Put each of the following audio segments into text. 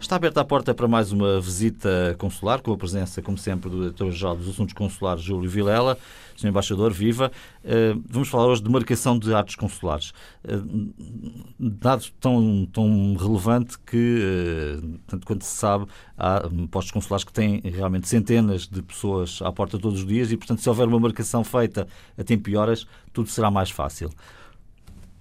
Está aberta a porta para mais uma visita consular, com a presença, como sempre, do Diretor-Geral dos Assuntos Consulares, Júlio Vilela. Sr. Embaixador, viva. Eh, vamos falar hoje de marcação de atos consulares. Eh, dado tão, tão relevante que, eh, tanto quanto se sabe, há postos consulares que têm realmente centenas de pessoas à porta todos os dias e, portanto, se houver uma marcação feita a tempo e horas, tudo será mais fácil.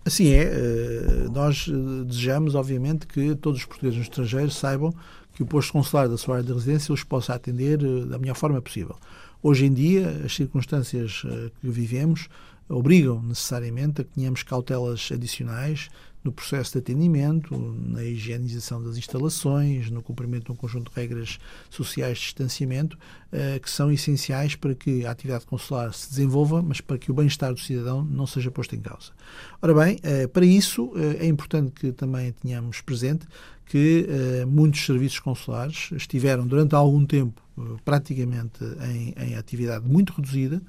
Assim é. Eh, nós eh, desejamos, obviamente, que todos os portugueses no estrangeiro saibam que o posto consular da sua área de residência os possa atender eh, da melhor forma possível. Hoje em dia, as circunstâncias que vivemos obrigam necessariamente a que tenhamos cautelas adicionais no processo de atendimento, na higienização das instalações, no cumprimento de um conjunto de regras sociais de distanciamento, eh, que são essenciais para que a atividade consular se desenvolva, mas para que o bem-estar do cidadão não seja posto em causa. Ora bem, eh, para isso eh, é importante que também tenhamos presente que muitos serviços consulares estiveram durante algum tempo praticamente em, em atividade muito reduzida,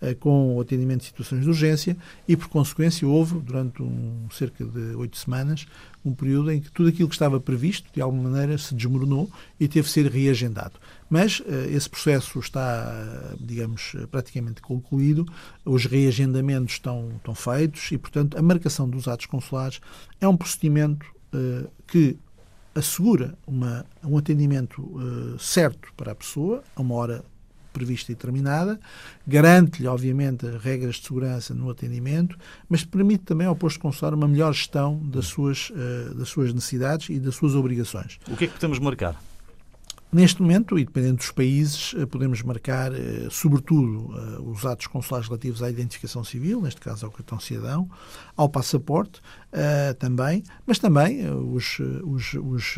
eh, com o atendimento de situações de urgência e, por consequência, houve, durante um, cerca de oito semanas, um período em que tudo aquilo que estava previsto, de alguma maneira, se desmoronou e teve de ser reagendado. Mas uh, esse processo está, digamos, praticamente concluído, os reagendamentos estão, estão feitos e, portanto, a marcação dos atos consulares é um procedimento que assegura uma, um atendimento uh, certo para a pessoa, a uma hora prevista e determinada, garante-lhe, obviamente, regras de segurança no atendimento, mas permite também ao posto consular uma melhor gestão das suas, uh, das suas necessidades e das suas obrigações. O que é que podemos marcar? Neste momento, e dependendo dos países, eh, podemos marcar, eh, sobretudo, os atos consulares relativos à identificação civil, neste caso ao cartão cidadão, ao passaporte também, mas também os, os, os,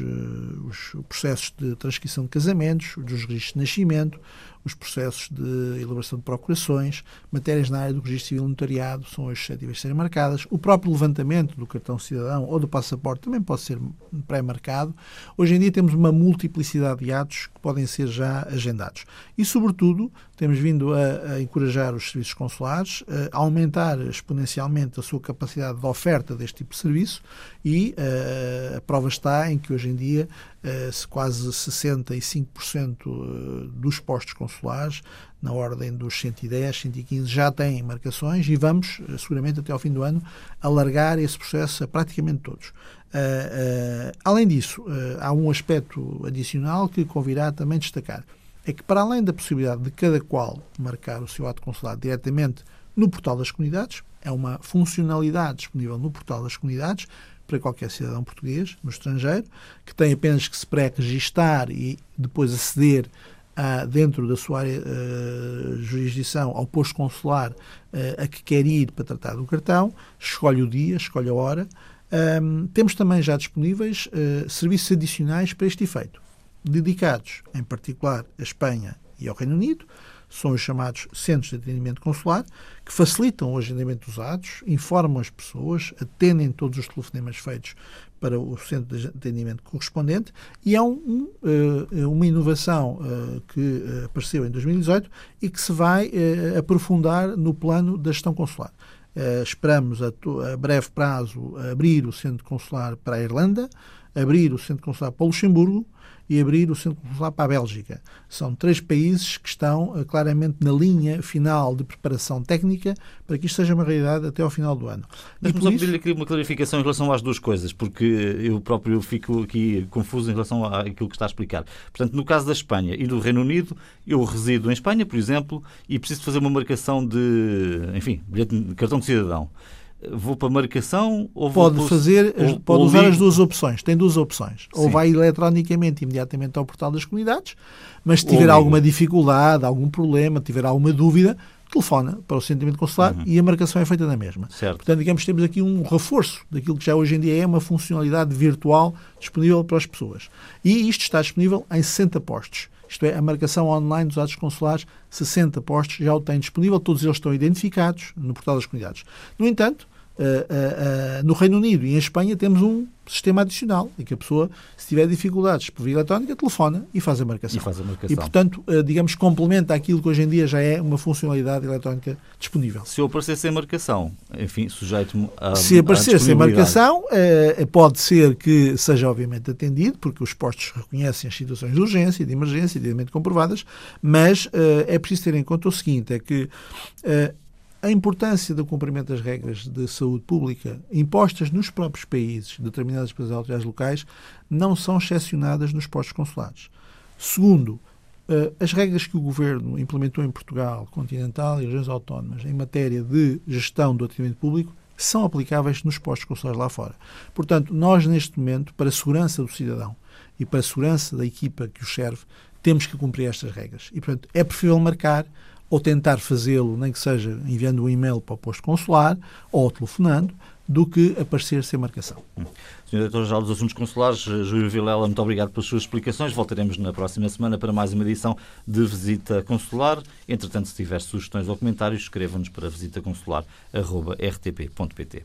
os processos de transcrição de casamentos, dos registros de nascimento, os processos de elaboração de procurações, matérias na área do registro civil notariado são hoje suscetíveis de serem marcadas. O próprio levantamento do cartão cidadão ou do passaporte também pode ser pré-marcado. Hoje em dia temos uma multiplicidade de atos podem ser já agendados. E, sobretudo, temos vindo a, a encorajar os serviços consulares, a aumentar exponencialmente a sua capacidade de oferta deste tipo de serviço e uh, a prova está em que hoje em dia uh, quase 65% eh, dos postos consulares, na ordem dos 110, 115, já têm marcações e vamos, seguramente até ao fim do ano, alargar esse processo a praticamente todos. Uh, além disso, há um aspecto adicional que convirá também destacar é que, para além da possibilidade de cada qual marcar o seu ato consular diretamente no portal das comunidades, é uma funcionalidade disponível no portal das comunidades para qualquer cidadão português no estrangeiro, que tem apenas que se pré-registar e depois aceder dentro da sua área, uh, jurisdição ao posto consular uh, a que quer ir para tratar do cartão, escolhe o dia, escolhe a hora. Um, temos também já disponíveis uh, serviços adicionais para este efeito dedicados, em particular, à Espanha e ao Reino Unido, são os chamados centros de atendimento consular, que facilitam o agendamento dos atos, informam as pessoas, atendem todos os telefonemas feitos para o centro de atendimento correspondente e é um, eh, uma inovação eh, que apareceu em 2018 e que se vai aprofundar no plano da gestão consular. Esperamos a, breve prazo abrir o centro consular para a Irlanda, abrir o centro consular para o Luxemburgo, e abrir o centro consular para a Bélgica. São três países que estão uh, claramente na linha final de preparação técnica para que isto seja uma realidade até ao final do ano. Deixe-me só pedir-lhe aqui uma clarificação em relação às duas coisas, porque eu próprio fico aqui confuso em relação àquilo que está a explicar. Portanto, no caso da Espanha e do Reino Unido, eu resido em Espanha, por exemplo, e preciso fazer uma marcação de, enfim, cartão de cidadão vou para marcação ou pode vou fazer ou, pode ou usar ligo. as duas opções tem duas opções Sim. ou vai eletronicamente imediatamente ao portal das comunidades mas se tiver alguma dificuldade algum problema tiver alguma dúvida telefona para o sentimento consular uhum. e a marcação é feita na mesma certo. portanto digamos temos aqui um reforço daquilo que já hoje em dia é uma funcionalidade virtual disponível para as pessoas e isto está disponível em 60 postos isto é, a marcação online dos atos consulares, 60 postos já o têm disponível, todos eles estão identificados no portal das comunidades. No entanto, no Reino Unido e em Espanha temos um sistema adicional em que a pessoa, se tiver dificuldades por via eletrónica, telefona e faz a marcação. E, faz a marcação. e portanto, digamos, complementa aquilo que hoje em dia já é uma funcionalidade eletrónica disponível. Se eu aparecer sem marcação, enfim, sujeito-me a. Se aparecer sem marcação, pode ser que seja obviamente atendido, porque os postos reconhecem as situações de urgência, de emergência, devidamente comprovadas, mas é preciso ter em conta o seguinte: é que a importância do cumprimento das regras de saúde pública impostas nos próprios países, determinadas pelas autoridades locais, não são excepcionadas nos postos consulados. Segundo, eh, as regras que o Governo implementou em Portugal, continental e regiões autónomas em matéria de gestão do atendimento público são aplicáveis nos postos consulares lá fora. Portanto, nós, neste momento, para a segurança do cidadão e para a segurança da equipa que o serve, temos que cumprir estas regras. E, portanto, é preferível marcar ou tentar fazê-lo, nem que seja enviando um e-mail para o posto consular ou telefonando, do que aparecer sem marcação. Hum. Sr. Diretor-Geral dos Assuntos Consulares, Júlio Vilela, muito obrigado pelas suas explicações. Voltaremos na próxima semana para mais uma edição de Visita Consular. Entretanto, se tiver sugestões ou comentários, escreva-nos para visitaconsular.rtp.pt.